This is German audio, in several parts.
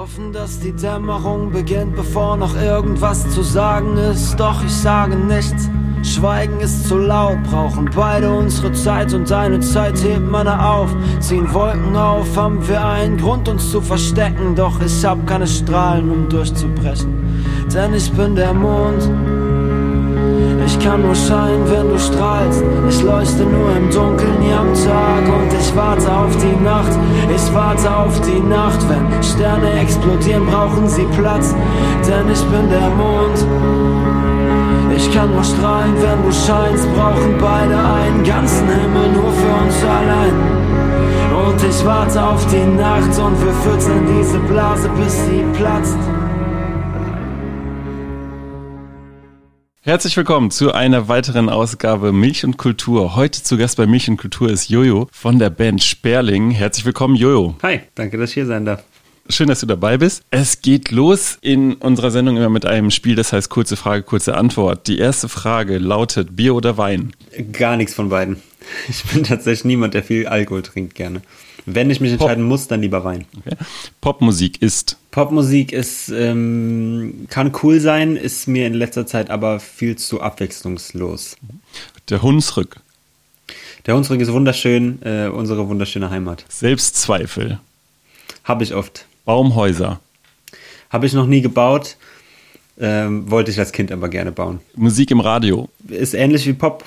Hoffen, dass die Dämmerung beginnt, bevor noch irgendwas zu sagen ist. Doch ich sage nichts. Schweigen ist zu laut, brauchen beide unsere Zeit und deine Zeit hebt meine auf. Ziehen Wolken auf, haben wir einen Grund uns zu verstecken, doch ich hab keine Strahlen, um durchzubrechen. Denn ich bin der Mond. Ich kann nur scheinen, wenn du strahlst. Ich leuchte nur im Dunkeln, nie am Tag. Und ich warte auf die Nacht. Ich warte auf die Nacht. Wenn Sterne explodieren, brauchen sie Platz. Denn ich bin der Mond. Ich kann nur strahlen, wenn du scheinst. Brauchen beide einen ganzen Himmel nur für uns allein. Und ich warte auf die Nacht und wir füttern diese Blase, bis sie platzt. Herzlich willkommen zu einer weiteren Ausgabe Milch und Kultur. Heute zu Gast bei Milch und Kultur ist Jojo von der Band Sperling. Herzlich willkommen, Jojo. Hi, danke, dass ich hier sein darf. Schön, dass du dabei bist. Es geht los in unserer Sendung immer mit einem Spiel, das heißt kurze Frage, kurze Antwort. Die erste Frage lautet Bier oder Wein? Gar nichts von beiden. Ich bin tatsächlich niemand, der viel Alkohol trinkt gerne. Wenn ich mich entscheiden Pop. muss, dann lieber Wein. Okay. Popmusik ist. Popmusik ist, ähm, kann cool sein, ist mir in letzter Zeit aber viel zu abwechslungslos. Der Hunsrück. Der Hunsrück ist wunderschön, äh, unsere wunderschöne Heimat. Selbstzweifel. Habe ich oft. Baumhäuser. Habe ich noch nie gebaut. Ähm, wollte ich als Kind aber gerne bauen. Musik im Radio. Ist ähnlich wie Pop,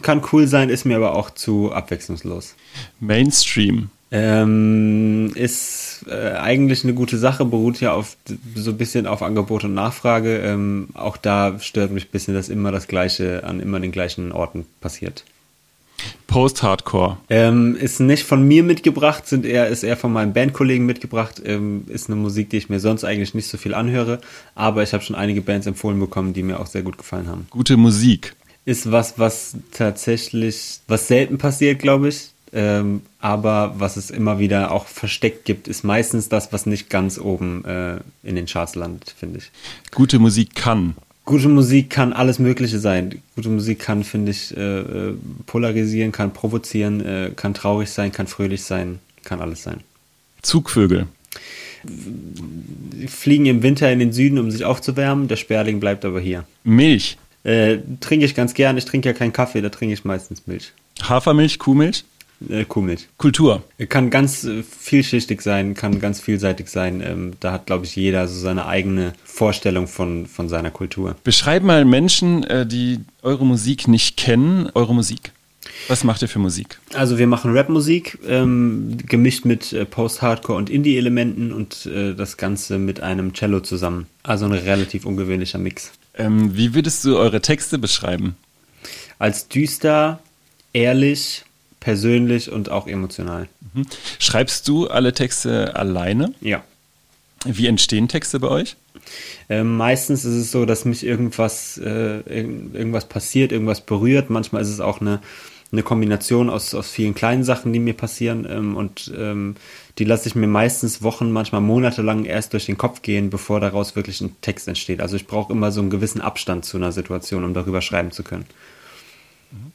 kann cool sein, ist mir aber auch zu abwechslungslos. Mainstream. Ähm, ist äh, eigentlich eine gute Sache, beruht ja auf so ein bisschen auf Angebot und Nachfrage. Ähm, auch da stört mich ein bisschen, dass immer das Gleiche an immer den gleichen Orten passiert. Post-Hardcore. Ähm, ist nicht von mir mitgebracht, sind eher, ist eher von meinen Bandkollegen mitgebracht. Ähm, ist eine Musik, die ich mir sonst eigentlich nicht so viel anhöre, aber ich habe schon einige Bands empfohlen bekommen, die mir auch sehr gut gefallen haben. Gute Musik. Ist was, was tatsächlich, was selten passiert, glaube ich. Ähm, aber was es immer wieder auch versteckt gibt, ist meistens das, was nicht ganz oben äh, in den Charts landet, finde ich. Gute Musik kann. Gute Musik kann alles Mögliche sein. Gute Musik kann, finde ich, äh, äh, polarisieren, kann provozieren, äh, kann traurig sein, kann fröhlich sein, kann alles sein. Zugvögel. Fliegen im Winter in den Süden, um sich aufzuwärmen. Der Sperling bleibt aber hier. Milch. Äh, trinke ich ganz gern. Ich trinke ja keinen Kaffee, da trinke ich meistens Milch. Hafermilch, Kuhmilch? Äh. Kultur. Kann ganz äh, vielschichtig sein, kann ganz vielseitig sein. Ähm, da hat, glaube ich, jeder so seine eigene Vorstellung von, von seiner Kultur. Beschreib mal Menschen, äh, die eure Musik nicht kennen, eure Musik. Was macht ihr für Musik? Also wir machen Rapmusik, ähm, gemischt mit äh, Post-Hardcore und Indie-Elementen und äh, das Ganze mit einem Cello zusammen. Also ein relativ ungewöhnlicher Mix. Ähm, wie würdest du eure Texte beschreiben? Als düster, ehrlich, persönlich und auch emotional. Mhm. Schreibst du alle Texte alleine? Ja. Wie entstehen Texte bei euch? Äh, meistens ist es so, dass mich irgendwas, äh, irgendwas passiert, irgendwas berührt. Manchmal ist es auch eine, eine Kombination aus, aus vielen kleinen Sachen, die mir passieren. Ähm, und ähm, die lasse ich mir meistens Wochen, manchmal monatelang erst durch den Kopf gehen, bevor daraus wirklich ein Text entsteht. Also ich brauche immer so einen gewissen Abstand zu einer Situation, um darüber schreiben zu können. Mhm.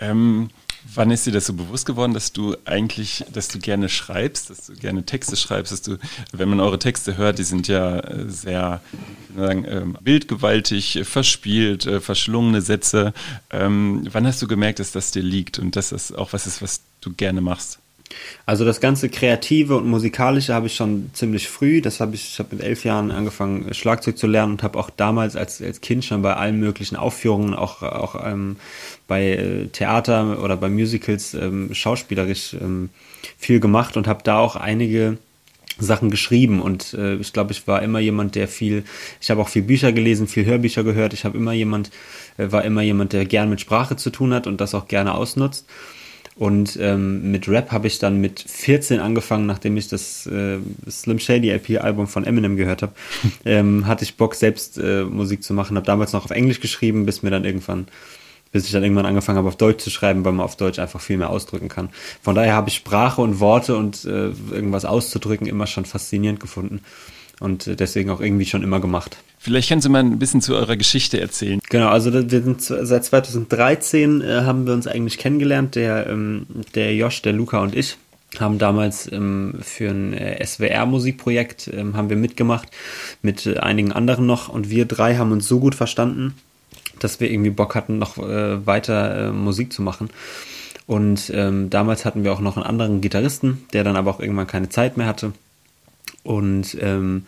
Ähm, Wann ist dir das so bewusst geworden, dass du eigentlich, dass du gerne schreibst, dass du gerne Texte schreibst, dass du, wenn man eure Texte hört, die sind ja äh, sehr sagen, ähm, bildgewaltig, verspielt, äh, verschlungene Sätze. Ähm, wann hast du gemerkt, dass das dir liegt und dass das auch was ist, was du gerne machst? Also das ganze Kreative und Musikalische habe ich schon ziemlich früh. Das habe ich, ich habe mit elf Jahren angefangen, Schlagzeug zu lernen und habe auch damals als, als Kind schon bei allen möglichen Aufführungen, auch, auch ähm, bei äh, Theater oder bei Musicals ähm, schauspielerisch ähm, viel gemacht und habe da auch einige Sachen geschrieben und äh, ich glaube, ich war immer jemand, der viel, ich habe auch viel Bücher gelesen, viel Hörbücher gehört, ich habe immer jemand, äh, war immer jemand, der gern mit Sprache zu tun hat und das auch gerne ausnutzt. Und ähm, mit Rap habe ich dann mit 14 angefangen, nachdem ich das äh, Slim Shady LP-Album von Eminem gehört habe, ähm, hatte ich Bock, selbst äh, Musik zu machen. Habe damals noch auf Englisch geschrieben, bis mir dann irgendwann, bis ich dann irgendwann angefangen habe, auf Deutsch zu schreiben, weil man auf Deutsch einfach viel mehr ausdrücken kann. Von daher habe ich Sprache und Worte und äh, irgendwas auszudrücken immer schon faszinierend gefunden und äh, deswegen auch irgendwie schon immer gemacht. Vielleicht kannst du mal ein bisschen zu eurer Geschichte erzählen. Genau, also wir sind seit 2013 äh, haben wir uns eigentlich kennengelernt, der, ähm, der Josh, der Luca und ich. haben damals ähm, für ein äh, SWR-Musikprojekt ähm, haben wir mitgemacht mit äh, einigen anderen noch und wir drei haben uns so gut verstanden, dass wir irgendwie Bock hatten, noch äh, weiter äh, Musik zu machen. Und ähm, damals hatten wir auch noch einen anderen Gitarristen, der dann aber auch irgendwann keine Zeit mehr hatte. Und ähm,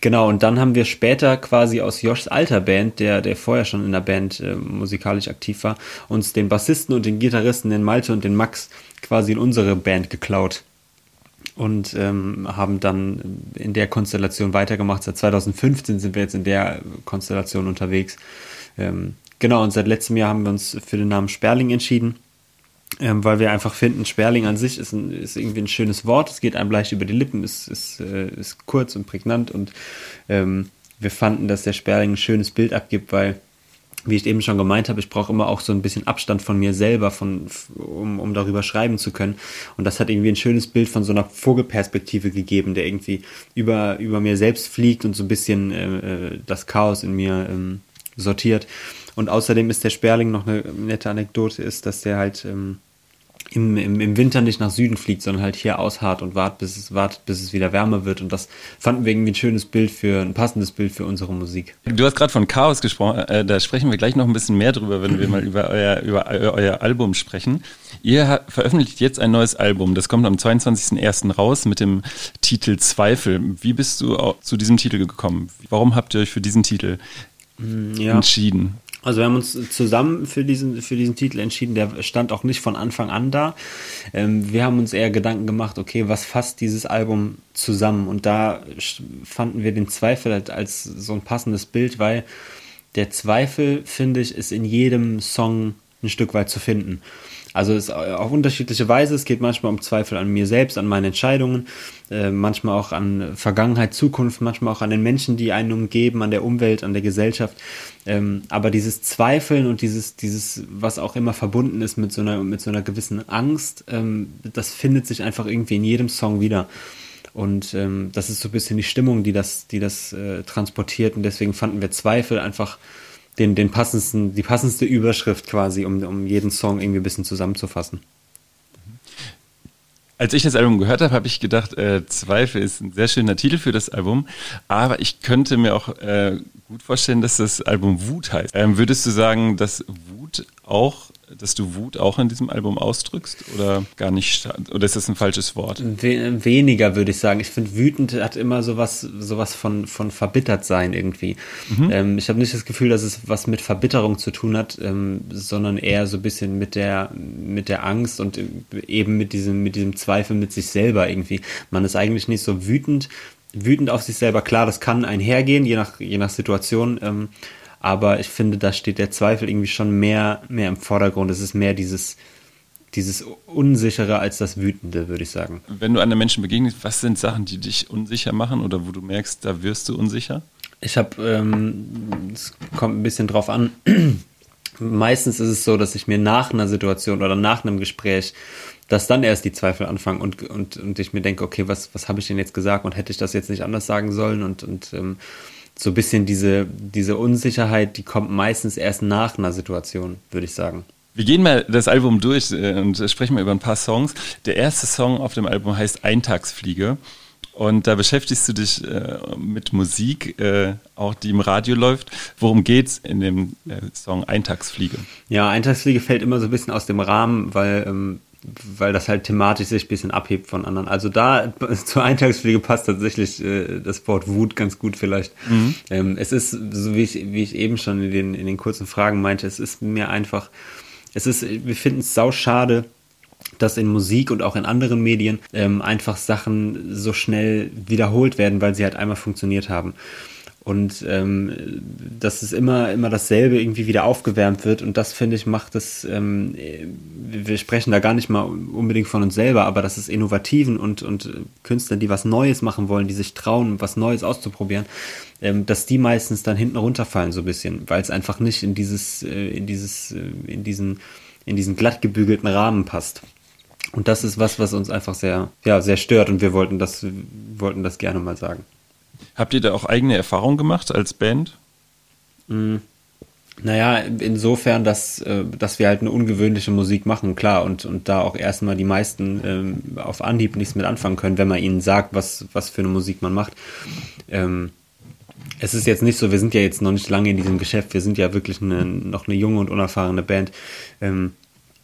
genau, und dann haben wir später quasi aus Joshs alter Band, der, der vorher schon in der Band äh, musikalisch aktiv war, uns den Bassisten und den Gitarristen, den Malte und den Max, quasi in unsere Band geklaut. Und ähm, haben dann in der Konstellation weitergemacht. Seit 2015 sind wir jetzt in der Konstellation unterwegs. Ähm, genau, und seit letztem Jahr haben wir uns für den Namen Sperling entschieden ähm, weil wir einfach finden, Sperling an sich ist, ein, ist irgendwie ein schönes Wort, es geht einem leicht über die Lippen, ist, ist, äh, ist kurz und prägnant und ähm, wir fanden, dass der Sperling ein schönes Bild abgibt, weil, wie ich eben schon gemeint habe, ich brauche immer auch so ein bisschen Abstand von mir selber, von, um, um darüber schreiben zu können. Und das hat irgendwie ein schönes Bild von so einer Vogelperspektive gegeben, der irgendwie über, über mir selbst fliegt und so ein bisschen äh, äh das Chaos in mir ähm, sortiert. Und außerdem ist der Sperling noch eine nette Anekdote, ist, dass der halt ähm, im, im, im Winter nicht nach Süden fliegt, sondern halt hier ausharrt und wartet, bis es wartet, bis es wieder wärmer wird. Und das fanden wir irgendwie ein schönes Bild für, ein passendes Bild für unsere Musik. Du hast gerade von Chaos gesprochen, äh, da sprechen wir gleich noch ein bisschen mehr drüber, wenn wir mal über euer, über euer Album sprechen. Ihr veröffentlicht jetzt ein neues Album, das kommt am 22.01. raus mit dem Titel Zweifel. Wie bist du zu diesem Titel gekommen? Warum habt ihr euch für diesen Titel ja. entschieden? Also wir haben uns zusammen für diesen, für diesen Titel entschieden, der stand auch nicht von Anfang an da. Ähm, wir haben uns eher Gedanken gemacht, okay, was fasst dieses Album zusammen? Und da fanden wir den Zweifel halt als so ein passendes Bild, weil der Zweifel, finde ich, ist in jedem Song ein Stück weit zu finden. Also es ist auf unterschiedliche Weise. Es geht manchmal um Zweifel an mir selbst, an meinen Entscheidungen, äh, manchmal auch an Vergangenheit, Zukunft, manchmal auch an den Menschen, die einen umgeben, an der Umwelt, an der Gesellschaft. Ähm, aber dieses Zweifeln und dieses, dieses, was auch immer verbunden ist mit so einer, mit so einer gewissen Angst, ähm, das findet sich einfach irgendwie in jedem Song wieder. Und ähm, das ist so ein bisschen die Stimmung, die das, die das äh, transportiert. Und deswegen fanden wir Zweifel einfach den, den passendsten, die passendste Überschrift quasi, um, um jeden Song irgendwie ein bisschen zusammenzufassen. Als ich das Album gehört habe, habe ich gedacht, äh, Zweifel ist ein sehr schöner Titel für das Album, aber ich könnte mir auch äh, gut vorstellen, dass das Album Wut heißt. Ähm, würdest du sagen, dass Wut auch dass du Wut auch in diesem Album ausdrückst oder gar nicht? Oder ist das ein falsches Wort? We weniger würde ich sagen. Ich finde, wütend hat immer sowas, sowas von, von verbittert sein irgendwie. Mhm. Ähm, ich habe nicht das Gefühl, dass es was mit Verbitterung zu tun hat, ähm, sondern eher so ein bisschen mit der, mit der Angst und eben mit diesem, mit diesem Zweifel mit sich selber irgendwie. Man ist eigentlich nicht so wütend, wütend auf sich selber. Klar, das kann einhergehen, je nach, je nach Situation. Ähm, aber ich finde, da steht der Zweifel irgendwie schon mehr, mehr im Vordergrund. Es ist mehr dieses, dieses Unsichere als das Wütende, würde ich sagen. Wenn du einem Menschen begegnest, was sind Sachen, die dich unsicher machen oder wo du merkst, da wirst du unsicher? Ich habe, ähm, es kommt ein bisschen drauf an. Meistens ist es so, dass ich mir nach einer Situation oder nach einem Gespräch, dass dann erst die Zweifel anfangen und, und, und ich mir denke, okay, was, was habe ich denn jetzt gesagt und hätte ich das jetzt nicht anders sagen sollen und, und ähm, so ein bisschen diese, diese Unsicherheit, die kommt meistens erst nach einer Situation, würde ich sagen. Wir gehen mal das Album durch äh, und sprechen mal über ein paar Songs. Der erste Song auf dem Album heißt Eintagsfliege. Und da beschäftigst du dich äh, mit Musik, äh, auch die im Radio läuft. Worum geht's in dem äh, Song Eintagsfliege? Ja, Eintagsfliege fällt immer so ein bisschen aus dem Rahmen, weil ähm, weil das halt thematisch sich ein bisschen abhebt von anderen. Also da zur Eintagspflege passt tatsächlich äh, das Wort Wut ganz gut vielleicht. Mhm. Ähm, es ist, so wie ich, wie ich eben schon in den, in den kurzen Fragen meinte, es ist mir einfach, es ist, wir finden es sau schade, dass in Musik und auch in anderen Medien ähm, einfach Sachen so schnell wiederholt werden, weil sie halt einmal funktioniert haben und ähm, dass es immer, immer dasselbe irgendwie wieder aufgewärmt wird und das finde ich macht es, ähm, wir sprechen da gar nicht mal unbedingt von uns selber, aber dass es Innovativen und, und Künstlern, die was Neues machen wollen, die sich trauen, was Neues auszuprobieren, ähm, dass die meistens dann hinten runterfallen so ein bisschen, weil es einfach nicht in dieses, äh, in dieses, äh, in diesen, in diesen glatt gebügelten Rahmen passt. Und das ist was, was uns einfach sehr, ja, sehr stört und wir wollten das, wollten das gerne mal sagen. Habt ihr da auch eigene Erfahrungen gemacht als Band? Mm. Naja, insofern, dass, äh, dass wir halt eine ungewöhnliche Musik machen, klar, und, und da auch erstmal die meisten ähm, auf Anhieb nichts mit anfangen können, wenn man ihnen sagt, was, was für eine Musik man macht. Ähm, es ist jetzt nicht so, wir sind ja jetzt noch nicht lange in diesem Geschäft, wir sind ja wirklich eine, noch eine junge und unerfahrene Band. Ähm,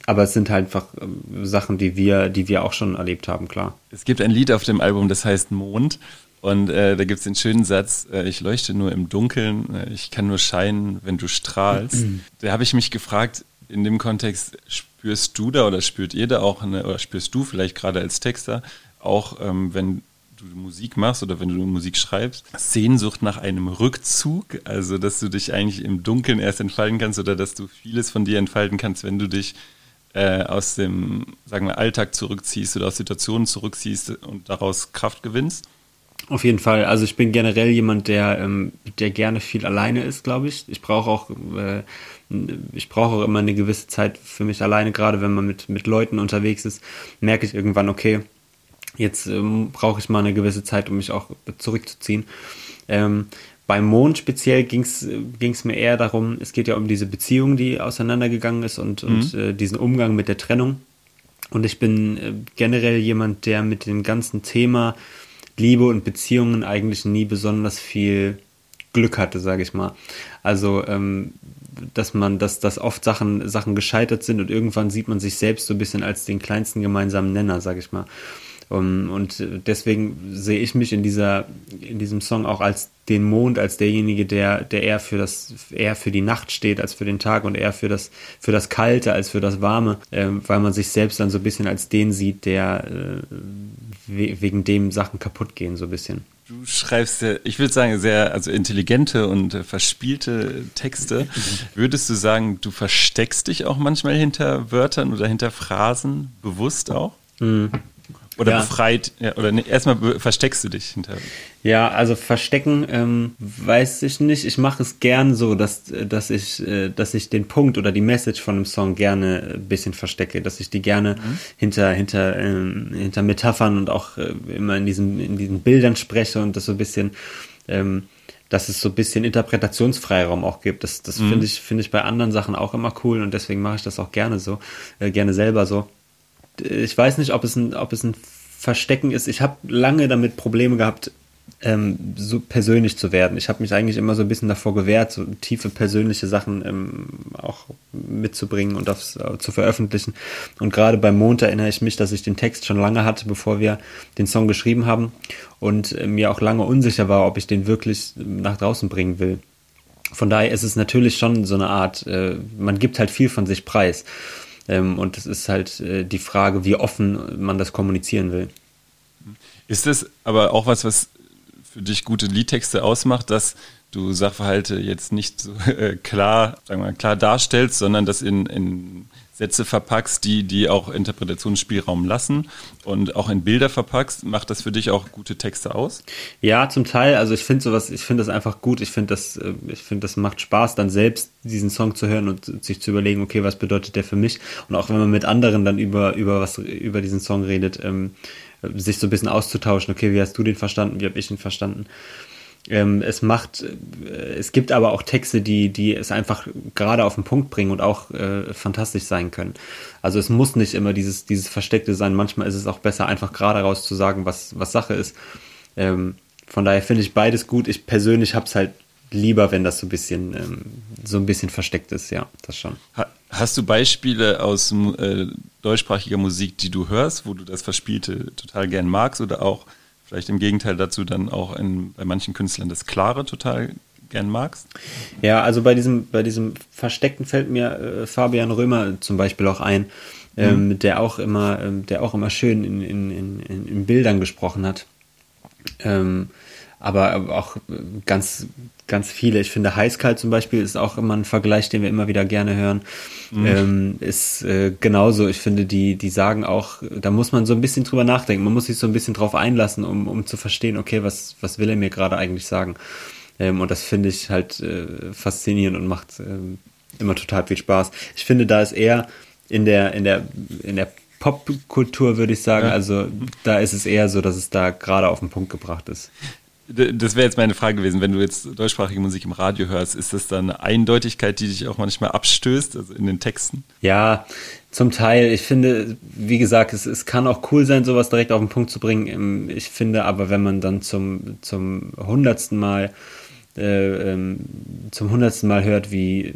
aber es sind halt einfach äh, Sachen, die wir, die wir auch schon erlebt haben, klar. Es gibt ein Lied auf dem Album, das heißt Mond. Und äh, da gibt es den schönen Satz, äh, ich leuchte nur im Dunkeln, äh, ich kann nur scheinen, wenn du strahlst. da habe ich mich gefragt, in dem Kontext, spürst du da oder spürt ihr da auch, eine, oder spürst du vielleicht gerade als Texter, auch ähm, wenn du Musik machst oder wenn du Musik schreibst, Sehnsucht nach einem Rückzug, also dass du dich eigentlich im Dunkeln erst entfalten kannst oder dass du vieles von dir entfalten kannst, wenn du dich äh, aus dem, sagen wir, Alltag zurückziehst oder aus Situationen zurückziehst und daraus Kraft gewinnst? Auf jeden Fall. Also ich bin generell jemand, der, ähm, der gerne viel alleine ist, glaube ich. Ich brauche auch, äh, ich brauche auch immer eine gewisse Zeit für mich alleine, gerade wenn man mit, mit Leuten unterwegs ist, merke ich irgendwann, okay, jetzt ähm, brauche ich mal eine gewisse Zeit, um mich auch zurückzuziehen. Ähm, beim Mond speziell ging es mir eher darum, es geht ja um diese Beziehung, die auseinandergegangen ist und, mhm. und äh, diesen Umgang mit der Trennung. Und ich bin äh, generell jemand, der mit dem ganzen Thema Liebe und Beziehungen eigentlich nie besonders viel Glück hatte, sage ich mal. Also, ähm, dass man, dass, dass oft Sachen, Sachen gescheitert sind und irgendwann sieht man sich selbst so ein bisschen als den kleinsten gemeinsamen Nenner, sage ich mal. Um, und deswegen sehe ich mich in dieser, in diesem Song auch als den Mond, als derjenige, der, der eher für das, eher für die Nacht steht als für den Tag und eher für das, für das Kalte als für das Warme, äh, weil man sich selbst dann so ein bisschen als den sieht, der äh, wegen dem Sachen kaputt gehen, so ein bisschen. Du schreibst, ja, ich würde sagen, sehr also intelligente und äh, verspielte Texte. Würdest du sagen, du versteckst dich auch manchmal hinter Wörtern oder hinter Phrasen, bewusst auch? Mhm. Oder ja. befreit, ja, oder nee, erstmal versteckst du dich hinter. Ja, also verstecken ähm, weiß ich nicht. Ich mache es gern so, dass, dass, ich, äh, dass ich den Punkt oder die Message von einem Song gerne ein bisschen verstecke, dass ich die gerne mhm. hinter, hinter, ähm, hinter Metaphern und auch äh, immer in diesen, in diesen Bildern spreche und das so ein bisschen, ähm, dass es so ein bisschen Interpretationsfreiraum auch gibt. Das, das mhm. finde ich, finde ich bei anderen Sachen auch immer cool und deswegen mache ich das auch gerne so, äh, gerne selber so ich weiß nicht, ob es ein, ob es ein Verstecken ist. Ich habe lange damit Probleme gehabt, ähm, so persönlich zu werden. Ich habe mich eigentlich immer so ein bisschen davor gewehrt, so tiefe persönliche Sachen ähm, auch mitzubringen und aufs, äh, zu veröffentlichen. Und gerade beim Mond erinnere ich mich, dass ich den Text schon lange hatte, bevor wir den Song geschrieben haben und äh, mir auch lange unsicher war, ob ich den wirklich nach draußen bringen will. Von daher ist es natürlich schon so eine Art, äh, man gibt halt viel von sich preis. Ähm, und es ist halt äh, die Frage, wie offen man das kommunizieren will. Ist das aber auch was, was für dich gute Liedtexte ausmacht, dass du Sachverhalte jetzt nicht so äh, klar, sagen wir mal, klar darstellst, sondern das in, in Sätze verpackst, die, die auch Interpretationsspielraum lassen und auch in Bilder verpackst, macht das für dich auch gute Texte aus? Ja, zum Teil. Also ich finde sowas, ich finde das einfach gut. Ich finde das, äh, ich finde das macht Spaß, dann selbst diesen Song zu hören und sich zu überlegen, okay, was bedeutet der für mich? Und auch wenn man mit anderen dann über, über was, über diesen Song redet, ähm, sich so ein bisschen auszutauschen, okay, wie hast du den verstanden, wie habe ich ihn verstanden? Ähm, es macht, äh, es gibt aber auch Texte, die, die es einfach gerade auf den Punkt bringen und auch äh, fantastisch sein können. Also es muss nicht immer dieses, dieses Versteckte sein. Manchmal ist es auch besser, einfach gerade raus zu sagen, was, was Sache ist. Ähm, von daher finde ich beides gut. Ich persönlich habe es halt lieber, wenn das so ein bisschen, ähm, so ein bisschen versteckt ist, ja, das schon. Hast du Beispiele aus äh, deutschsprachiger Musik, die du hörst, wo du das Verspielte total gern magst oder auch vielleicht im Gegenteil dazu dann auch in, bei manchen Künstlern das Klare total gern magst? Ja, also bei diesem, bei diesem Versteckten fällt mir äh, Fabian Römer zum Beispiel auch ein, ähm, mhm. der auch immer, ähm, der auch immer schön in, in, in, in Bildern gesprochen hat. Ähm, aber auch ganz, ganz viele. Ich finde, Heißkalt zum Beispiel ist auch immer ein Vergleich, den wir immer wieder gerne hören. Mhm. Ähm, ist äh, genauso. Ich finde, die, die sagen auch, da muss man so ein bisschen drüber nachdenken. Man muss sich so ein bisschen drauf einlassen, um, um zu verstehen, okay, was, was will er mir gerade eigentlich sagen? Ähm, und das finde ich halt äh, faszinierend und macht ähm, immer total viel Spaß. Ich finde, da ist eher in der, in der, in der Popkultur, würde ich sagen, ja. also da ist es eher so, dass es da gerade auf den Punkt gebracht ist. Das wäre jetzt meine Frage gewesen, wenn du jetzt deutschsprachige Musik im Radio hörst, ist das dann eine Eindeutigkeit, die dich auch manchmal abstößt, also in den Texten? Ja, zum Teil. Ich finde, wie gesagt, es, es kann auch cool sein, sowas direkt auf den Punkt zu bringen. Ähm, ich finde aber, wenn man dann zum, zum hundertsten Mal äh, ähm, zum hundertsten Mal hört, wie,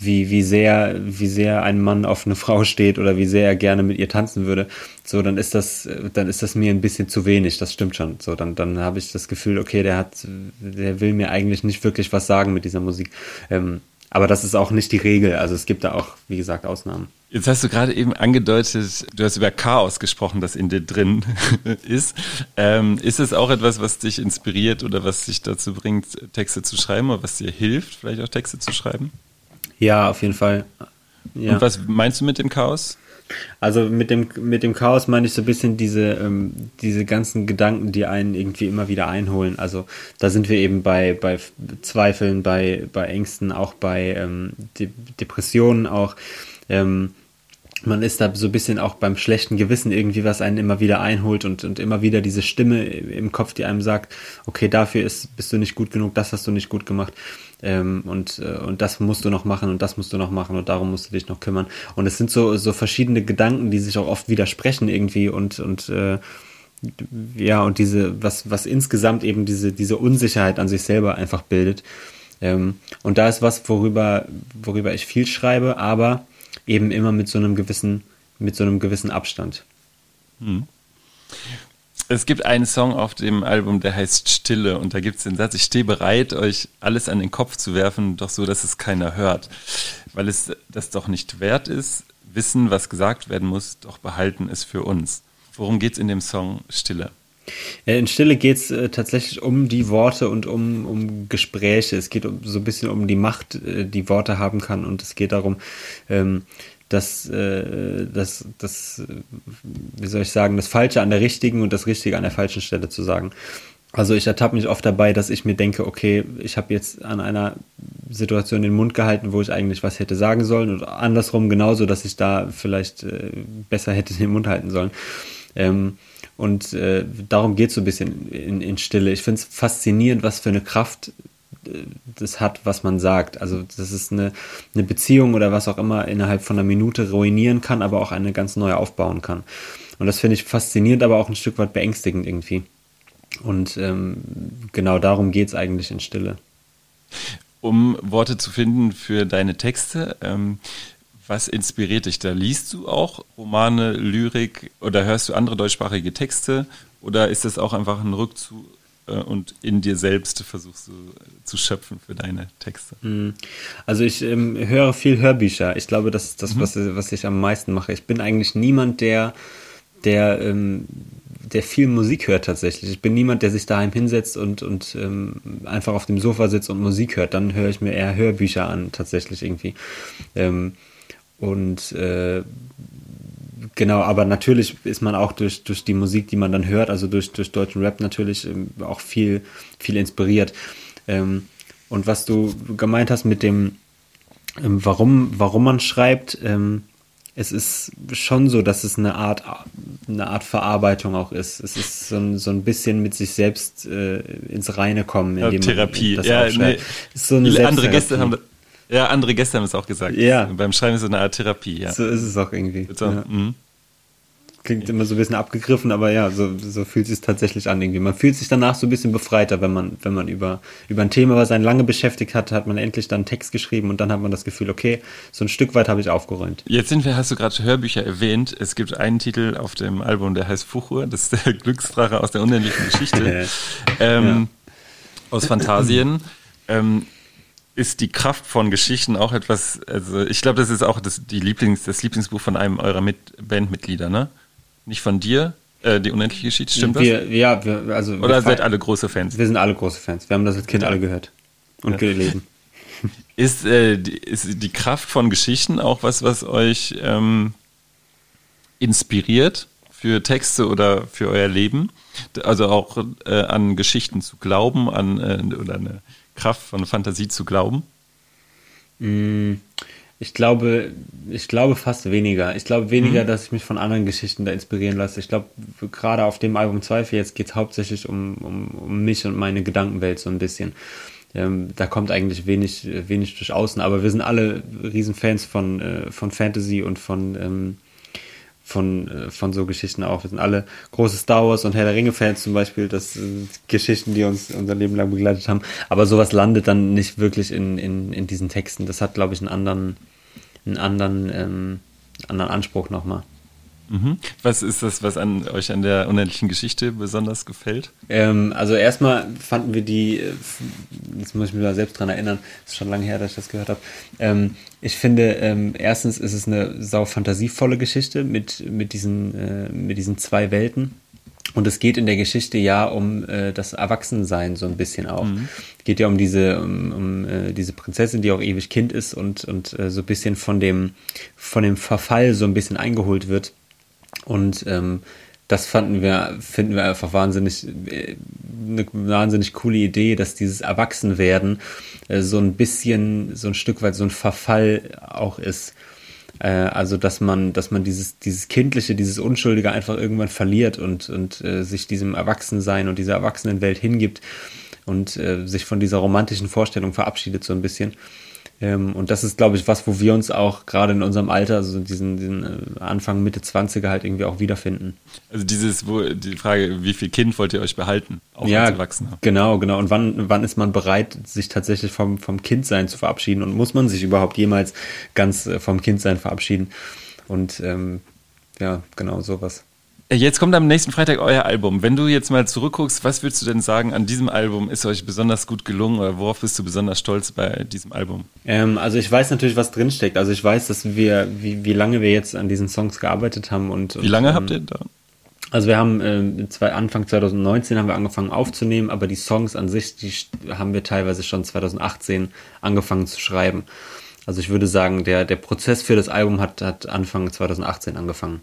wie, wie sehr, wie sehr ein Mann auf eine Frau steht oder wie sehr er gerne mit ihr tanzen würde, so, dann ist das, dann ist das mir ein bisschen zu wenig, das stimmt schon. So, dann, dann habe ich das Gefühl, okay, der hat, der will mir eigentlich nicht wirklich was sagen mit dieser Musik. Ähm, aber das ist auch nicht die Regel. Also es gibt da auch, wie gesagt, Ausnahmen. Jetzt hast du gerade eben angedeutet, du hast über Chaos gesprochen, das in dir drin ist. Ähm, ist es auch etwas, was dich inspiriert oder was dich dazu bringt, Texte zu schreiben oder was dir hilft, vielleicht auch Texte zu schreiben? Ja, auf jeden Fall. Ja. Und was meinst du mit dem Chaos? Also mit dem, mit dem Chaos meine ich so ein bisschen diese, ähm, diese ganzen Gedanken, die einen irgendwie immer wieder einholen. Also da sind wir eben bei, bei Zweifeln, bei, bei Ängsten, auch bei ähm, De Depressionen auch. Ähm, man ist da so ein bisschen auch beim schlechten Gewissen irgendwie, was einen immer wieder einholt und, und immer wieder diese Stimme im Kopf, die einem sagt, okay, dafür ist, bist du nicht gut genug, das hast du nicht gut gemacht ähm, und, äh, und das musst du noch machen und das musst du noch machen und darum musst du dich noch kümmern. Und es sind so, so verschiedene Gedanken, die sich auch oft widersprechen irgendwie und, und äh, ja, und diese, was, was insgesamt eben diese, diese Unsicherheit an sich selber einfach bildet. Ähm, und da ist was, worüber, worüber ich viel schreibe, aber eben immer mit so einem gewissen, mit so einem gewissen Abstand. Hm. Es gibt einen Song auf dem Album, der heißt Stille und da gibt es den Satz, ich stehe bereit, euch alles an den Kopf zu werfen, doch so, dass es keiner hört. Weil es das doch nicht wert ist, wissen, was gesagt werden muss, doch behalten es für uns. Worum geht es in dem Song Stille? In Stille geht es äh, tatsächlich um die Worte und um, um Gespräche. Es geht um, so ein bisschen um die Macht, äh, die Worte haben kann. Und es geht darum, ähm, das, äh, das, das, wie soll ich sagen, das Falsche an der richtigen und das Richtige an der falschen Stelle zu sagen. Also ich ertappe mich oft dabei, dass ich mir denke, okay, ich habe jetzt an einer Situation den Mund gehalten, wo ich eigentlich was hätte sagen sollen und andersrum genauso, dass ich da vielleicht äh, besser hätte den Mund halten sollen. Ähm, und äh, darum geht es so ein bisschen in, in Stille. Ich finde es faszinierend, was für eine Kraft das hat, was man sagt. Also das ist eine, eine Beziehung oder was auch immer innerhalb von einer Minute ruinieren kann, aber auch eine ganz neue aufbauen kann. Und das finde ich faszinierend, aber auch ein Stück weit beängstigend irgendwie. Und ähm, genau darum geht es eigentlich in Stille. Um Worte zu finden für deine Texte, ähm, was inspiriert dich da? Liest du auch Romane, Lyrik oder hörst du andere deutschsprachige Texte? Oder ist das auch einfach ein Rückzug, und in dir selbst versuchst du äh, zu schöpfen für deine Texte? Mhm. Also ich ähm, höre viel Hörbücher. Ich glaube, das ist das, mhm. was, was ich am meisten mache. Ich bin eigentlich niemand, der, der, ähm, der viel Musik hört tatsächlich. Ich bin niemand, der sich daheim hinsetzt und, und ähm, einfach auf dem Sofa sitzt und Musik hört. Dann höre ich mir eher Hörbücher an, tatsächlich irgendwie. Ähm, und äh, Genau, aber natürlich ist man auch durch, durch die Musik, die man dann hört, also durch, durch deutschen Rap natürlich ähm, auch viel, viel inspiriert. Ähm, und was du gemeint hast mit dem, ähm, warum, warum man schreibt, es ist schon so, dass es eine Art, eine Art Verarbeitung auch ist. Es ist so ein, so ein bisschen mit sich selbst äh, ins Reine kommen. Indem ja, Therapie. Man das ja, nee. ist so eine andere Gäste haben ja, andere Gäste haben es auch gesagt. Ja. Beim Schreiben ist so eine Art Therapie, ja. So ist es auch irgendwie. So, ja. mhm. Klingt immer so ein bisschen abgegriffen, aber ja, so, so fühlt es sich tatsächlich an irgendwie. Man fühlt sich danach so ein bisschen befreiter, wenn man, wenn man über, über ein Thema, was einen lange beschäftigt hat, hat man endlich dann einen Text geschrieben und dann hat man das Gefühl, okay, so ein Stück weit habe ich aufgeräumt. Jetzt sind wir, hast du gerade Hörbücher erwähnt. Es gibt einen Titel auf dem Album, der heißt Fuchur, das ist der Glücksdrache aus der unendlichen Geschichte. ähm, ja. Aus Fantasien. ähm, ist die Kraft von Geschichten auch etwas, also ich glaube, das ist auch das, die Lieblings, das Lieblingsbuch von einem eurer Mit Bandmitglieder, ne? Nicht von dir, äh, die unendliche Geschichte, stimmt wir, das? Ja, wir, also. Oder wir seid alle große Fans? Wir sind alle große Fans. Wir haben das als Kind ja. alle gehört und ja. gelesen. Ist, äh, die, ist die Kraft von Geschichten auch was, was euch ähm, inspiriert für Texte oder für euer Leben? Also auch äh, an Geschichten zu glauben, an äh, oder eine Kraft von Fantasie zu glauben? Mm, Ich glaube, ich glaube fast weniger. Ich glaube weniger, mhm. dass ich mich von anderen Geschichten da inspirieren lasse. Ich glaube, gerade auf dem Album Zweifel jetzt geht es hauptsächlich um, um, um mich und meine Gedankenwelt so ein bisschen. Ähm, da kommt eigentlich wenig, wenig durch außen, aber wir sind alle Riesenfans von, äh, von Fantasy und von, ähm, von, äh, von so Geschichten auch. Wir sind alle große Star Wars und Herr der Ringe-Fans zum Beispiel. Das sind Geschichten, die uns unser Leben lang begleitet haben. Aber sowas landet dann nicht wirklich in, in, in diesen Texten. Das hat, glaube ich, einen anderen, einen anderen, ähm, anderen Anspruch nochmal. Mhm. Was ist das, was an euch an der unendlichen Geschichte besonders gefällt? Ähm, also erstmal fanden wir die, äh, jetzt muss ich mich mal selbst dran erinnern, ist schon lange her, dass ich das gehört habe. Ähm, ich finde, ähm, erstens ist es eine sau fantasievolle Geschichte mit, mit, diesen, äh, mit diesen zwei Welten. Und es geht in der Geschichte ja um äh, das Erwachsensein so ein bisschen auch. Mhm. Es geht ja um diese, um, um äh, diese Prinzessin, die auch ewig Kind ist und, und äh, so ein bisschen von dem, von dem Verfall so ein bisschen eingeholt wird. Und ähm, das fanden wir, finden wir einfach wahnsinnig, äh, eine wahnsinnig coole Idee, dass dieses Erwachsenwerden äh, so ein bisschen, so ein Stück weit so ein Verfall auch ist. Äh, also dass man, dass man dieses, dieses Kindliche, dieses Unschuldige einfach irgendwann verliert und, und äh, sich diesem Erwachsensein und dieser Erwachsenenwelt hingibt und äh, sich von dieser romantischen Vorstellung verabschiedet so ein bisschen. Ähm, und das ist, glaube ich, was, wo wir uns auch gerade in unserem Alter, also diesen, diesen äh, Anfang, Mitte 20er halt irgendwie auch wiederfinden. Also dieses, wo die Frage, wie viel Kind wollt ihr euch behalten, auch ja, als Erwachsener? Genau, genau. Und wann, wann ist man bereit, sich tatsächlich vom, vom Kindsein zu verabschieden? Und muss man sich überhaupt jemals ganz äh, vom Kindsein verabschieden? Und ähm, ja, genau sowas. Jetzt kommt am nächsten Freitag euer Album. Wenn du jetzt mal zurückguckst, was würdest du denn sagen, an diesem Album ist euch besonders gut gelungen oder worauf bist du besonders stolz bei diesem Album? Ähm, also ich weiß natürlich, was drinsteckt. Also ich weiß, dass wir, wie, wie lange wir jetzt an diesen Songs gearbeitet haben und. Wie lange ähm, habt ihr da? Also wir haben äh, zwei, Anfang 2019 haben wir angefangen aufzunehmen, aber die Songs an sich, die haben wir teilweise schon 2018 angefangen zu schreiben. Also ich würde sagen, der, der Prozess für das Album hat, hat Anfang 2018 angefangen.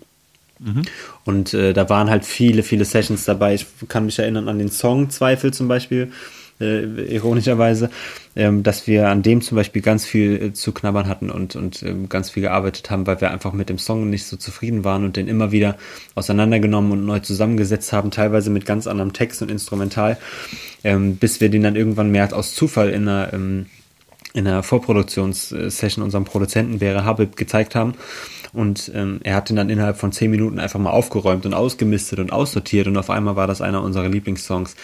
Mhm. Und äh, da waren halt viele, viele Sessions dabei. Ich kann mich erinnern an den Song Zweifel zum Beispiel, äh, ironischerweise, ähm, dass wir an dem zum Beispiel ganz viel äh, zu knabbern hatten und, und ähm, ganz viel gearbeitet haben, weil wir einfach mit dem Song nicht so zufrieden waren und den immer wieder auseinandergenommen und neu zusammengesetzt haben, teilweise mit ganz anderem Text und Instrumental, ähm, bis wir den dann irgendwann mehr aus Zufall in einer, ähm, in einer Vorproduktionssession unserem Produzenten Bere Habib gezeigt haben und ähm, er hat ihn dann innerhalb von zehn Minuten einfach mal aufgeräumt und ausgemistet und aussortiert und auf einmal war das einer unserer Lieblingssongs.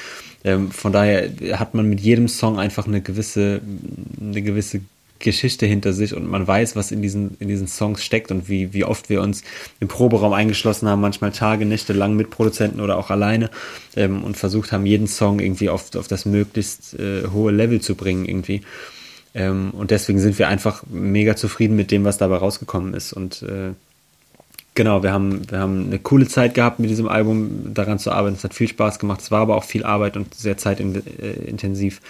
Ähm, von daher hat man mit jedem Song einfach eine gewisse, eine gewisse Geschichte hinter sich und man weiß, was in diesen, in diesen Songs steckt und wie, wie oft wir uns im Proberaum eingeschlossen haben, manchmal Tage, Nächte lang mit Produzenten oder auch alleine ähm, und versucht haben, jeden Song irgendwie auf, auf das möglichst äh, hohe Level zu bringen irgendwie. Ähm, und deswegen sind wir einfach mega zufrieden mit dem, was dabei rausgekommen ist. Und äh, genau, wir haben, wir haben eine coole Zeit gehabt mit diesem Album, daran zu arbeiten. Es hat viel Spaß gemacht. Es war aber auch viel Arbeit und sehr zeitintensiv.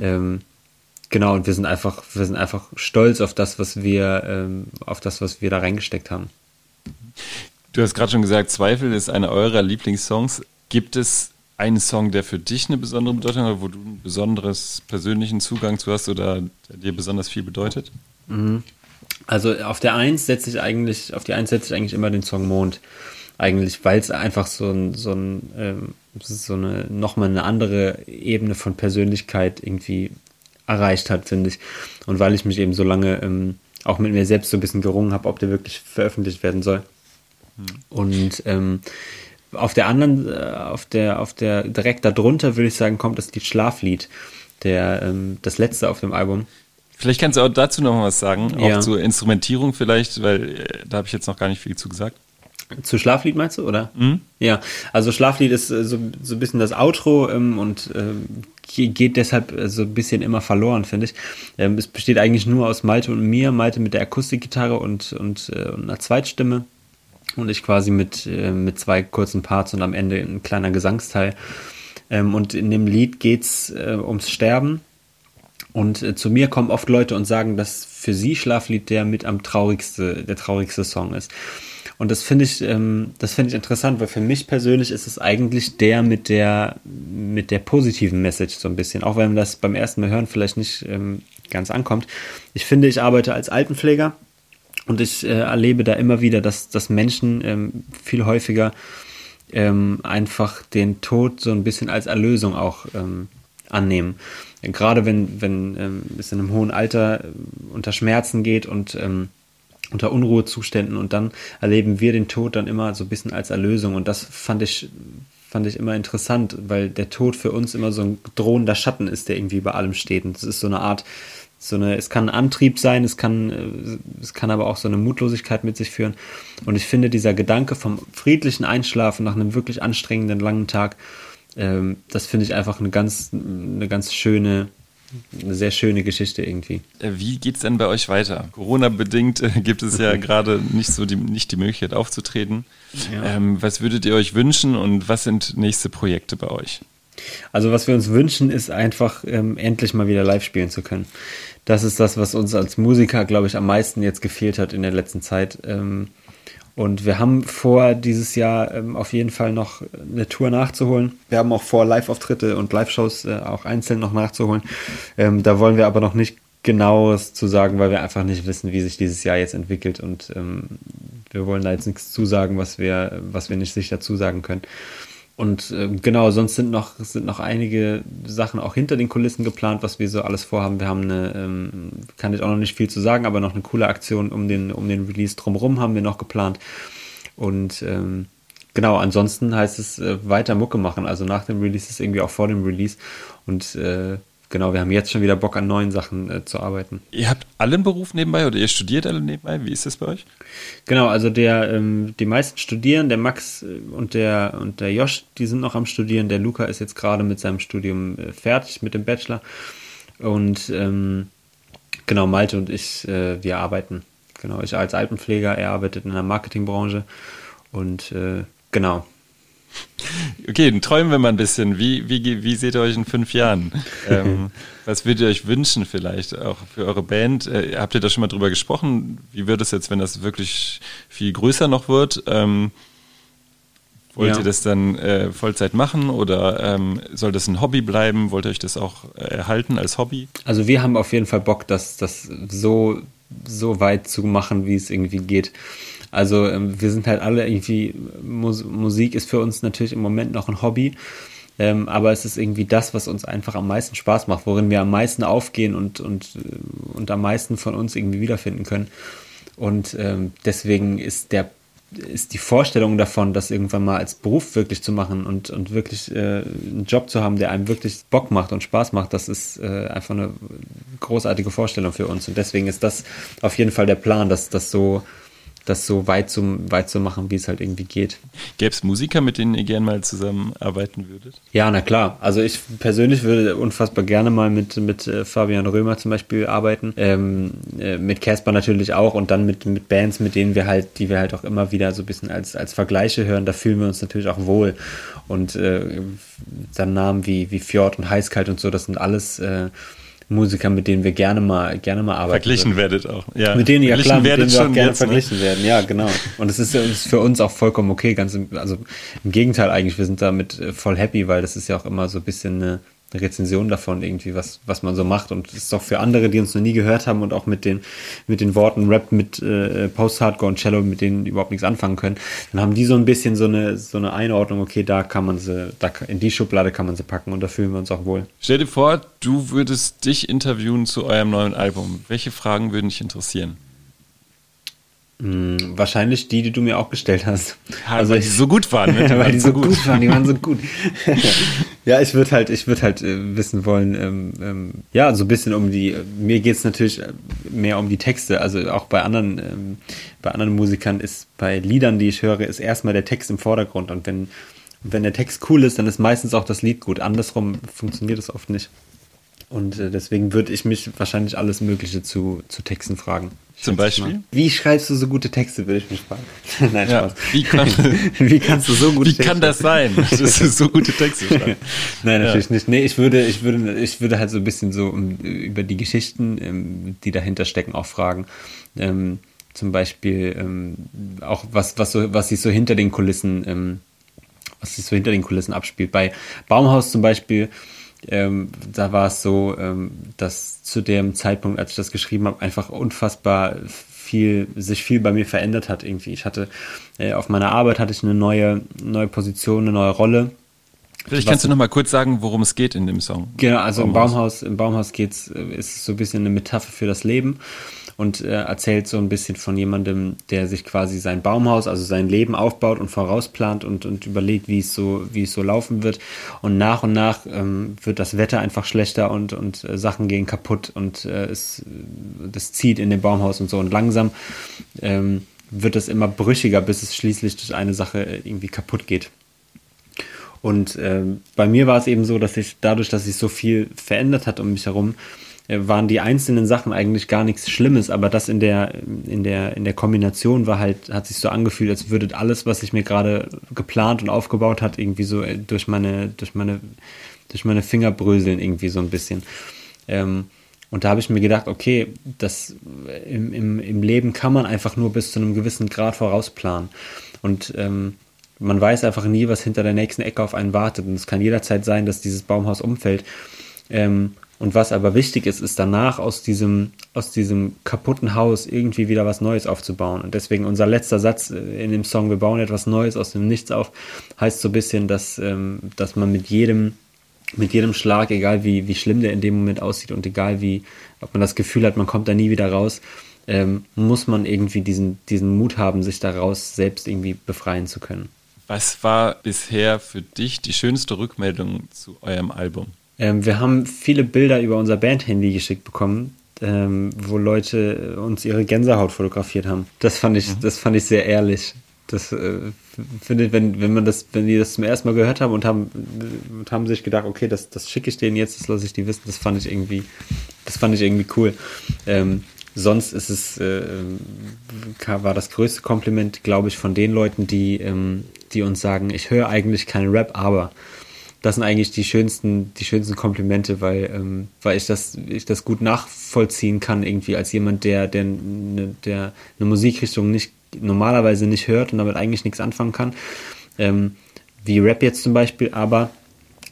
Ähm, genau, und wir sind einfach, wir sind einfach stolz auf das, was wir, ähm, auf das, was wir da reingesteckt haben. Du hast gerade schon gesagt, Zweifel ist einer eurer Lieblingssongs. Gibt es einen Song, der für dich eine besondere Bedeutung hat, wo du einen besonderen persönlichen Zugang zu hast oder der dir besonders viel bedeutet? Mhm. Also auf der Eins setze ich eigentlich, auf die Eins setze ich eigentlich immer den Song Mond. Eigentlich, weil es einfach so ein, so ein, ähm, so eine, nochmal eine andere Ebene von Persönlichkeit irgendwie erreicht hat, finde ich. Und weil ich mich eben so lange ähm, auch mit mir selbst so ein bisschen gerungen habe, ob der wirklich veröffentlicht werden soll. Hm. Und ähm, auf der anderen, äh, auf der, auf der direkt darunter würde ich sagen, kommt das Lied Schlaflied, der, ähm, das letzte auf dem Album. Vielleicht kannst du auch dazu noch mal was sagen, auch zur Instrumentierung vielleicht, weil äh, da habe ich jetzt noch gar nicht viel zu gesagt. Zu Schlaflied meinst du, oder? Mhm. Ja, also Schlaflied ist äh, so, so ein bisschen das Outro ähm, und ähm, geht deshalb äh, so ein bisschen immer verloren, finde ich. Ähm, es besteht eigentlich nur aus Malte und mir, Malte mit der Akustikgitarre und, und, äh, und einer Zweitstimme und ich quasi mit, äh, mit zwei kurzen Parts und am Ende ein kleiner Gesangsteil. Ähm, und in dem Lied geht's äh, ums Sterben. Und äh, zu mir kommen oft Leute und sagen, dass für sie Schlaflied der mit am traurigste, der traurigste Song ist. Und das finde ich, ähm, das finde ich interessant, weil für mich persönlich ist es eigentlich der mit der, mit der positiven Message so ein bisschen. Auch wenn das beim ersten Mal hören vielleicht nicht ähm, ganz ankommt. Ich finde, ich arbeite als Altenpfleger und ich äh, erlebe da immer wieder, dass, dass Menschen ähm, viel häufiger ähm, einfach den Tod so ein bisschen als Erlösung auch ähm, annehmen. Gerade wenn, wenn ähm, es in einem hohen Alter äh, unter Schmerzen geht und ähm, unter Unruhezuständen. Und dann erleben wir den Tod dann immer so ein bisschen als Erlösung. Und das fand ich fand ich immer interessant, weil der Tod für uns immer so ein drohender Schatten ist, der irgendwie über allem steht. Und es ist so eine Art so eine, es kann ein Antrieb sein, es kann, äh, es kann aber auch so eine Mutlosigkeit mit sich führen. Und ich finde, dieser Gedanke vom friedlichen Einschlafen nach einem wirklich anstrengenden langen Tag, ähm, das finde ich einfach eine ganz, eine ganz schöne, eine sehr schöne Geschichte irgendwie. Äh, wie geht es denn bei euch weiter? Corona-bedingt äh, gibt es ja gerade nicht so die, nicht die Möglichkeit aufzutreten. Ja. Ähm, was würdet ihr euch wünschen und was sind nächste Projekte bei euch? Also was wir uns wünschen, ist einfach ähm, endlich mal wieder live spielen zu können. Das ist das, was uns als Musiker, glaube ich, am meisten jetzt gefehlt hat in der letzten Zeit. Ähm, und wir haben vor, dieses Jahr ähm, auf jeden Fall noch eine Tour nachzuholen. Wir haben auch vor, Live-Auftritte und Live-Shows äh, auch einzeln noch nachzuholen. Ähm, da wollen wir aber noch nicht genaues zu sagen, weil wir einfach nicht wissen, wie sich dieses Jahr jetzt entwickelt. Und ähm, wir wollen da jetzt nichts zusagen, was wir, was wir nicht sicher zusagen können. Und äh, genau, sonst sind noch, sind noch einige Sachen auch hinter den Kulissen geplant, was wir so alles vorhaben. Wir haben eine, ähm, kann ich auch noch nicht viel zu sagen, aber noch eine coole Aktion um den, um den Release drumherum haben wir noch geplant. Und ähm, genau, ansonsten heißt es äh, weiter Mucke machen. Also nach dem Release ist irgendwie auch vor dem Release. Und äh, genau, wir haben jetzt schon wieder Bock an neuen Sachen äh, zu arbeiten. Ihr habt alle einen Beruf nebenbei oder ihr studiert alle nebenbei? Wie ist das bei euch? Genau, also der, ähm, die meisten studieren, der Max äh, und der und der Josh, die sind noch am Studieren. Der Luca ist jetzt gerade mit seinem Studium äh, fertig mit dem Bachelor. Und ähm, genau, Malte und ich, äh, wir arbeiten. Genau, ich als Altenpfleger, er arbeitet in der Marketingbranche. Und äh, genau, Okay, dann träumen wir mal ein bisschen. Wie, wie, wie seht ihr euch in fünf Jahren? Ähm, was würdet ihr euch wünschen vielleicht auch für eure Band? Äh, habt ihr da schon mal drüber gesprochen? Wie wird es jetzt, wenn das wirklich viel größer noch wird? Ähm, wollt ja. ihr das dann äh, Vollzeit machen oder ähm, soll das ein Hobby bleiben? Wollt ihr euch das auch äh, erhalten als Hobby? Also wir haben auf jeden Fall Bock, das, das so, so weit zu machen, wie es irgendwie geht. Also ähm, wir sind halt alle irgendwie, Mus Musik ist für uns natürlich im Moment noch ein Hobby. Ähm, aber es ist irgendwie das, was uns einfach am meisten Spaß macht, worin wir am meisten aufgehen und, und, äh, und am meisten von uns irgendwie wiederfinden können. Und ähm, deswegen ist der ist die Vorstellung davon, das irgendwann mal als Beruf wirklich zu machen und, und wirklich äh, einen Job zu haben, der einem wirklich Bock macht und Spaß macht, das ist äh, einfach eine großartige Vorstellung für uns. Und deswegen ist das auf jeden Fall der Plan, dass das so das so weit zu, weit zu machen, wie es halt irgendwie geht. Gäbe es Musiker, mit denen ihr gerne mal zusammenarbeiten würdet? Ja, na klar. Also ich persönlich würde unfassbar gerne mal mit, mit äh, Fabian Römer zum Beispiel arbeiten. Ähm, äh, mit Casper natürlich auch und dann mit, mit Bands, mit denen wir halt, die wir halt auch immer wieder so ein bisschen als, als Vergleiche hören, da fühlen wir uns natürlich auch wohl. Und äh, dann Namen wie, wie Fjord und Heißkalt und so, das sind alles äh, Musiker, mit denen wir gerne mal, gerne mal arbeiten. Verglichen würden. werdet auch. Ja. Mit denen, ja klar, mit denen wir auch gerne jetzt, ne? verglichen ne? werden. Ja, genau. Und es ist, ist, für uns auch vollkommen okay. Ganz im, also im Gegenteil eigentlich, wir sind damit äh, voll happy, weil das ist ja auch immer so ein bisschen eine, Rezension davon irgendwie, was, was man so macht. Und es ist auch für andere, die uns noch nie gehört haben und auch mit den, mit den Worten Rap mit äh, Post-Hardcore und Cello, mit denen überhaupt nichts anfangen können, dann haben die so ein bisschen so eine, so eine Einordnung, okay, da kann man sie, da, in die Schublade kann man sie packen und da fühlen wir uns auch wohl. Stell dir vor, du würdest dich interviewen zu eurem neuen Album. Welche Fragen würden dich interessieren? Hm, wahrscheinlich die, die du mir auch gestellt hast. Ja, also weil die so gut waren, ne? Die weil die so gut. gut. waren, die waren so gut. ja, ich würde halt, ich würde halt äh, wissen wollen, ähm, ähm, ja, so ein bisschen um die, mir geht es natürlich mehr um die Texte. Also auch bei anderen, ähm, bei anderen Musikern ist, bei Liedern, die ich höre, ist erstmal der Text im Vordergrund. Und wenn, wenn der Text cool ist, dann ist meistens auch das Lied gut. Andersrum funktioniert es oft nicht. Und äh, deswegen würde ich mich wahrscheinlich alles Mögliche zu, zu Texten fragen. Zum Beispiel? Wie schreibst du so gute Texte, würde ich mich fragen. Nein, ja, Spaß. Wie, kann, wie kannst du so gute wie Texte Wie kann das sein, dass du so gute Texte schreibst? Nein, natürlich ja. nicht. Nee, ich würde, ich würde, ich würde halt so ein bisschen so über die Geschichten, ähm, die dahinter stecken, auch fragen. Ähm, zum Beispiel ähm, auch was, was so, was sich so hinter den Kulissen, ähm, was sich so hinter den Kulissen abspielt. Bei Baumhaus zum Beispiel ähm, da war es so, ähm, dass zu dem Zeitpunkt, als ich das geschrieben habe, einfach unfassbar viel, sich viel bei mir verändert hat irgendwie. Ich hatte äh, auf meiner Arbeit hatte ich eine neue, neue Position, eine neue Rolle. Vielleicht kannst du noch mal kurz sagen, worum es geht in dem Song. Genau, also Baumhaus. im Baumhaus, im Baumhaus geht's, äh, ist es so ein bisschen eine Metapher für das Leben und äh, erzählt so ein bisschen von jemandem, der sich quasi sein Baumhaus, also sein Leben aufbaut und vorausplant und, und überlegt, wie es so, wie es so laufen wird. Und nach und nach ähm, wird das Wetter einfach schlechter und, und äh, Sachen gehen kaputt und äh, es das zieht in dem Baumhaus und so. Und langsam ähm, wird es immer brüchiger, bis es schließlich durch eine Sache äh, irgendwie kaputt geht. Und ähm, bei mir war es eben so, dass ich dadurch, dass sich so viel verändert hat um mich herum, äh, waren die einzelnen Sachen eigentlich gar nichts Schlimmes, aber das in der, in der, in der Kombination war halt, hat sich so angefühlt, als würde alles, was ich mir gerade geplant und aufgebaut hat, irgendwie so äh, durch meine, durch meine, durch meine Finger bröseln, irgendwie so ein bisschen. Ähm, und da habe ich mir gedacht, okay, das äh, im, im, im Leben kann man einfach nur bis zu einem gewissen Grad vorausplanen. Und ähm, man weiß einfach nie, was hinter der nächsten Ecke auf einen wartet. Und es kann jederzeit sein, dass dieses Baumhaus umfällt. Ähm, und was aber wichtig ist, ist danach aus diesem, aus diesem kaputten Haus irgendwie wieder was Neues aufzubauen. Und deswegen unser letzter Satz äh, in dem Song, wir bauen etwas Neues aus dem Nichts auf, heißt so ein bisschen, dass, ähm, dass man mit jedem, mit jedem Schlag, egal wie, wie schlimm der in dem Moment aussieht und egal wie, ob man das Gefühl hat, man kommt da nie wieder raus, ähm, muss man irgendwie diesen, diesen Mut haben, sich daraus selbst irgendwie befreien zu können. Was war bisher für dich die schönste Rückmeldung zu eurem Album? Ähm, wir haben viele Bilder über unser Band-Handy geschickt bekommen, ähm, wo Leute uns ihre Gänsehaut fotografiert haben. Das fand ich, mhm. das fand ich sehr ehrlich. Das äh, finde, wenn, wenn man das, wenn die das zum ersten Mal gehört haben und haben, und haben sich gedacht, okay, das, das schicke ich denen jetzt, das lasse ich die wissen, das fand ich irgendwie, das fand ich irgendwie cool. Ähm, sonst ist es, äh, war das größte Kompliment, glaube ich, von den Leuten, die, ähm, die uns sagen, ich höre eigentlich keinen Rap, aber das sind eigentlich die schönsten, die schönsten Komplimente, weil, ähm, weil ich das, ich das gut nachvollziehen kann, irgendwie als jemand, der, der, ne, der eine Musikrichtung nicht normalerweise nicht hört und damit eigentlich nichts anfangen kann. Ähm, wie Rap jetzt zum Beispiel, aber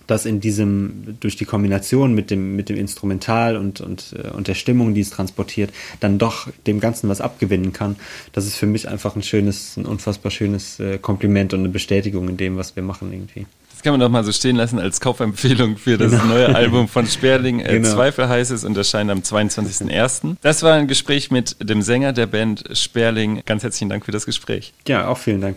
das in diesem, durch die Kombination mit dem, mit dem Instrumental und, und, äh, und der Stimmung, die es transportiert, dann doch dem Ganzen was abgewinnen kann. Das ist für mich einfach ein schönes, ein unfassbar schönes äh, Kompliment und eine Bestätigung in dem, was wir machen irgendwie. Das kann man doch mal so stehen lassen als Kaufempfehlung für das genau. neue Album von Sperling. Äh, genau. Zweifel heißt es und erscheint am 22.01. Das war ein Gespräch mit dem Sänger der Band Sperling. Ganz herzlichen Dank für das Gespräch. Ja, auch vielen Dank.